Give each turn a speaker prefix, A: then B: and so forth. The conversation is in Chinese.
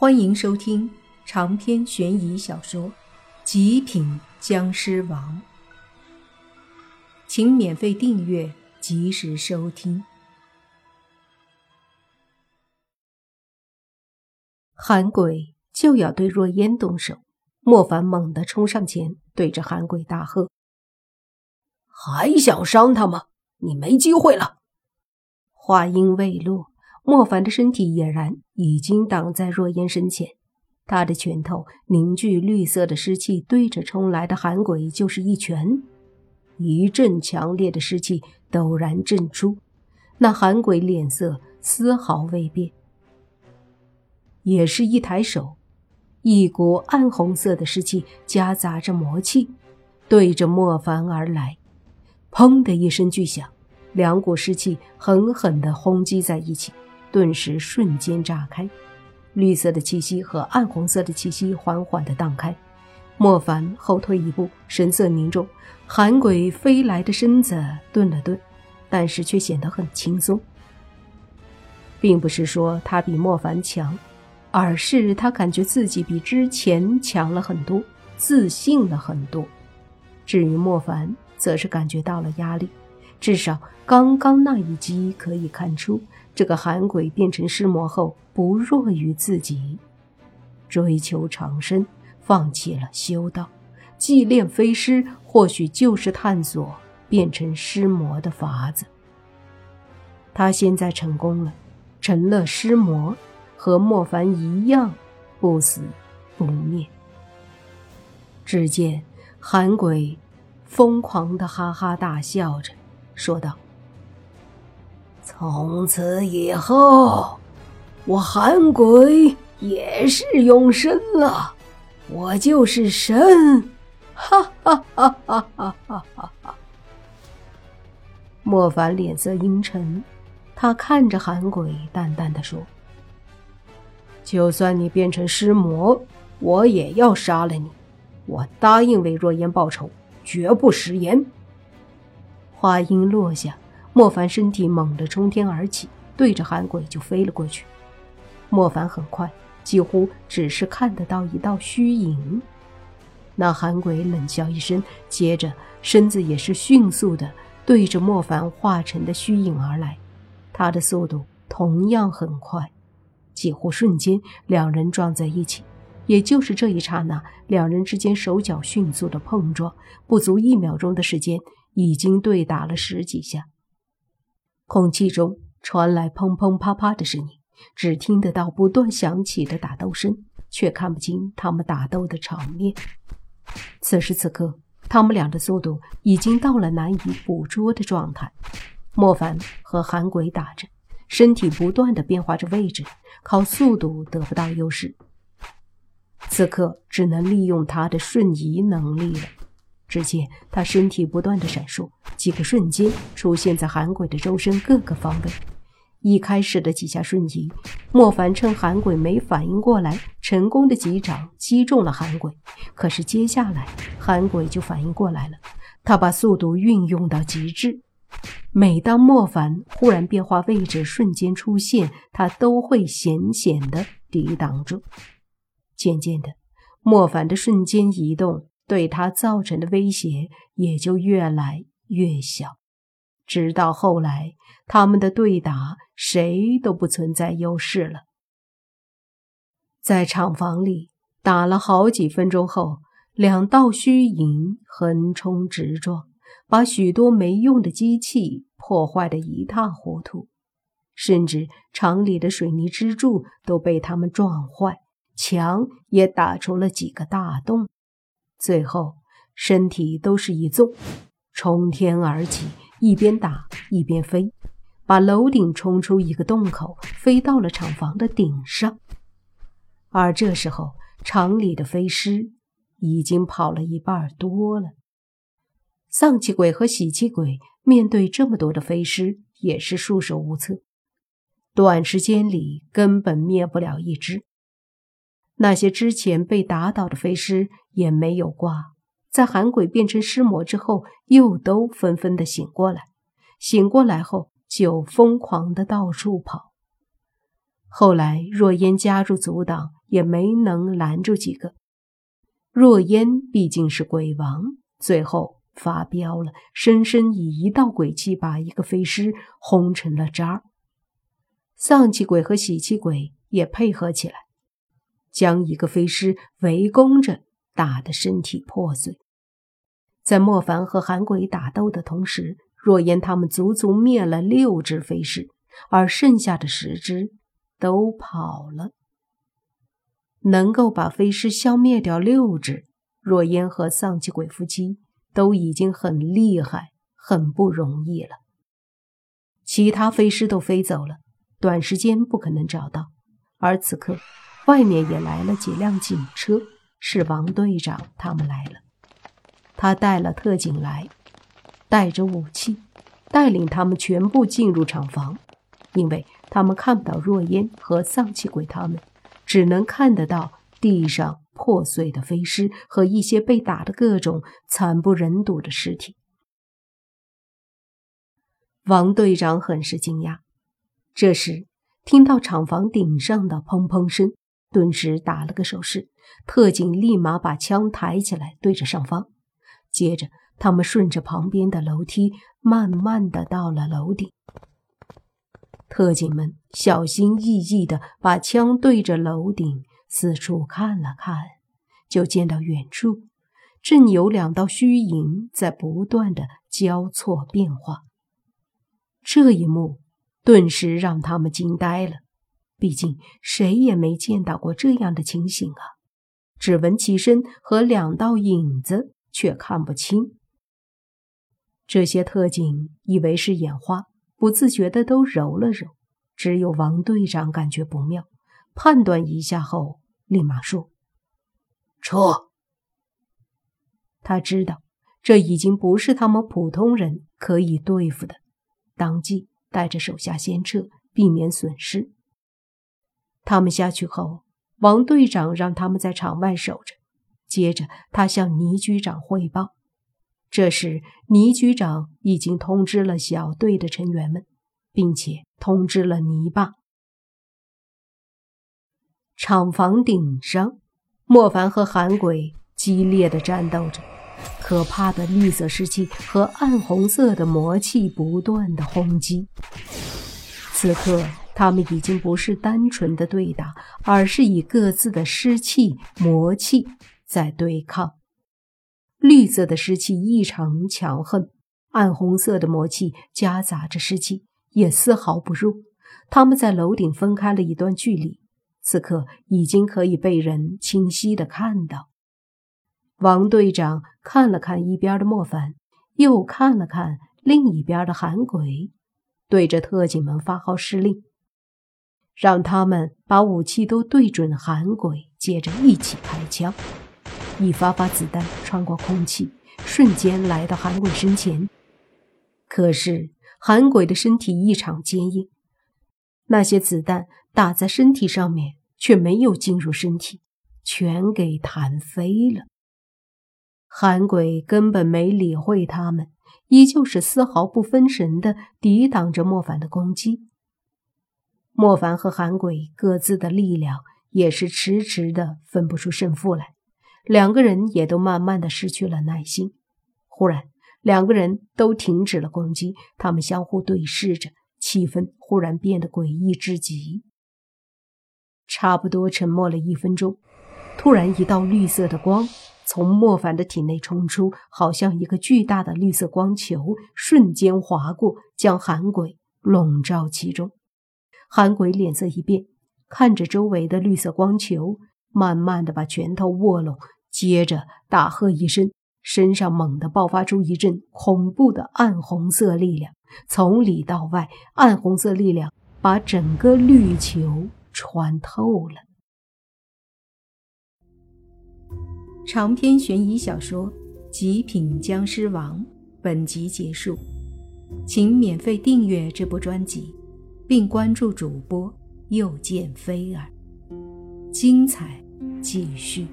A: 欢迎收听长篇悬疑小说《极品僵尸王》，请免费订阅，及时收听。韩鬼就要对若烟动手，莫凡猛地冲上前，对着韩鬼大喝：“
B: 还想伤他吗？你没机会了！”
A: 话音未落。莫凡的身体俨然已经挡在若烟身前，他的拳头凝聚绿色的湿气，对着冲来的寒鬼就是一拳。一阵强烈的湿气陡然震出，那寒鬼脸色丝毫未变，也是一抬手，一股暗红色的湿气夹杂着魔气，对着莫凡而来。砰的一声巨响，两股湿气狠狠地轰击在一起。顿时瞬间炸开，绿色的气息和暗红色的气息缓缓的荡开。莫凡后退一步，神色凝重。寒鬼飞来的身子顿了顿，但是却显得很轻松。并不是说他比莫凡强，而是他感觉自己比之前强了很多，自信了很多。至于莫凡，则是感觉到了压力。至少刚刚那一击可以看出。这个寒鬼变成尸魔后，不弱于自己，追求长生，放弃了修道，祭炼飞尸，或许就是探索变成尸魔的法子。他现在成功了，成了尸魔，和莫凡一样，不死不灭。只见寒鬼疯狂的哈哈大笑着，说道。
B: 从此以后，我韩鬼也是永生了，我就是神！哈哈哈哈哈哈！哈
A: 莫凡脸色阴沉，他看着韩鬼，淡淡的说：“就算你变成尸魔，我也要杀了你。我答应为若烟报仇，绝不食言。”话音落下。莫凡身体猛地冲天而起，对着寒鬼就飞了过去。莫凡很快，几乎只是看得到一道虚影。那寒鬼冷笑一声，接着身子也是迅速的对着莫凡化成的虚影而来。他的速度同样很快，几乎瞬间，两人撞在一起。也就是这一刹那，两人之间手脚迅速的碰撞，不足一秒钟的时间，已经对打了十几下。空气中传来砰砰啪啪的声音，只听得到不断响起的打斗声，却看不清他们打斗的场面。此时此刻，他们俩的速度已经到了难以捕捉的状态。莫凡和韩鬼打着，身体不断的变化着位置，靠速度得不到优势。此刻只能利用他的瞬移能力了。只见他身体不断的闪烁，几个瞬间出现在韩鬼的周身各个方位。一开始的几下瞬移，莫凡趁韩鬼没反应过来，成功的几掌击中了韩鬼。可是接下来，韩鬼就反应过来了，他把速度运用到极致。每当莫凡忽然变化位置瞬间出现，他都会险险的抵挡住。渐渐的，莫凡的瞬间移动。对他造成的威胁也就越来越小，直到后来，他们的对打谁都不存在优势了。在厂房里打了好几分钟后，两道虚影横冲直撞，把许多没用的机器破坏得一塌糊涂，甚至厂里的水泥支柱都被他们撞坏，墙也打出了几个大洞。最后，身体都是一纵，冲天而起，一边打一边飞，把楼顶冲出一个洞口，飞到了厂房的顶上。而这时候，厂里的飞尸已经跑了一半多了。丧气鬼和喜气鬼面对这么多的飞尸，也是束手无策，短时间里根本灭不了一只。那些之前被打倒的飞尸也没有挂，在寒鬼变成尸魔之后，又都纷纷的醒过来。醒过来后，就疯狂的到处跑。后来若烟加入阻挡，也没能拦住几个。若烟毕竟是鬼王，最后发飙了，深深以一道鬼气把一个飞尸轰成了渣。丧气鬼和喜气鬼也配合起来，将一个飞尸围攻着，打得身体破碎。在莫凡和韩鬼打斗的同时，若烟他们足足灭了六只飞尸，而剩下的十只都跑了。能够把飞尸消灭掉六只，若烟和丧气鬼夫妻都已经很厉害、很不容易了。其他飞尸都飞走了，短时间不可能找到。而此刻，外面也来了几辆警车，是王队长他们来了。他带了特警来，带着武器，带领他们全部进入厂房，因为他们看不到若烟和丧气鬼，他们只能看得到地上破碎的飞尸和一些被打的各种惨不忍睹的尸体。王队长很是惊讶，这时听到厂房顶上的砰砰声，顿时打了个手势，特警立马把枪抬起来，对着上方。接着，他们顺着旁边的楼梯，慢慢的到了楼顶。特警们小心翼翼的把枪对着楼顶，四处看了看，就见到远处正有两道虚影在不断的交错变化。这一幕顿时让他们惊呆了，毕竟谁也没见到过这样的情形啊！只闻其声和两道影子。却看不清。这些特警以为是眼花，不自觉的都揉了揉。只有王队长感觉不妙，判断一下后，立马说：“
B: 撤。”
A: 他知道这已经不是他们普通人可以对付的，当即带着手下先撤，避免损失。他们下去后，王队长让他们在场外守着。接着，他向倪局长汇报。这时，倪局长已经通知了小队的成员们，并且通知了泥巴。厂房顶上，莫凡和韩鬼激烈的战斗着，可怕的绿色湿气和暗红色的魔气不断的轰击。此刻，他们已经不是单纯的对打，而是以各自的湿气、魔气。在对抗，绿色的湿气异常强横，暗红色的魔气夹杂着湿气，也丝毫不弱。他们在楼顶分开了一段距离，此刻已经可以被人清晰的看到。王队长看了看一边的莫凡，又看了看另一边的韩鬼，对着特警们发号施令，让他们把武器都对准韩鬼，接着一起开枪。一发发子弹穿过空气，瞬间来到韩鬼身前。可是韩鬼的身体异常坚硬，那些子弹打在身体上面却没有进入身体，全给弹飞了。韩鬼根本没理会他们，依旧是丝毫不分神的抵挡着莫凡的攻击。莫凡和韩鬼各自的力量也是迟迟的分不出胜负来。两个人也都慢慢的失去了耐心。忽然，两个人都停止了攻击，他们相互对视着，气氛忽然变得诡异至极。差不多沉默了一分钟，突然一道绿色的光从莫凡的体内冲出，好像一个巨大的绿色光球，瞬间划过，将韩鬼笼罩其中。韩鬼脸色一变，看着周围的绿色光球，慢慢的把拳头握拢。接着大喝一声，身上猛地爆发出一阵恐怖的暗红色力量，从里到外，暗红色力量把整个绿球穿透了。
C: 长篇悬疑小说《极品僵尸王》本集结束，请免费订阅这部专辑，并关注主播又见菲儿，精彩继续。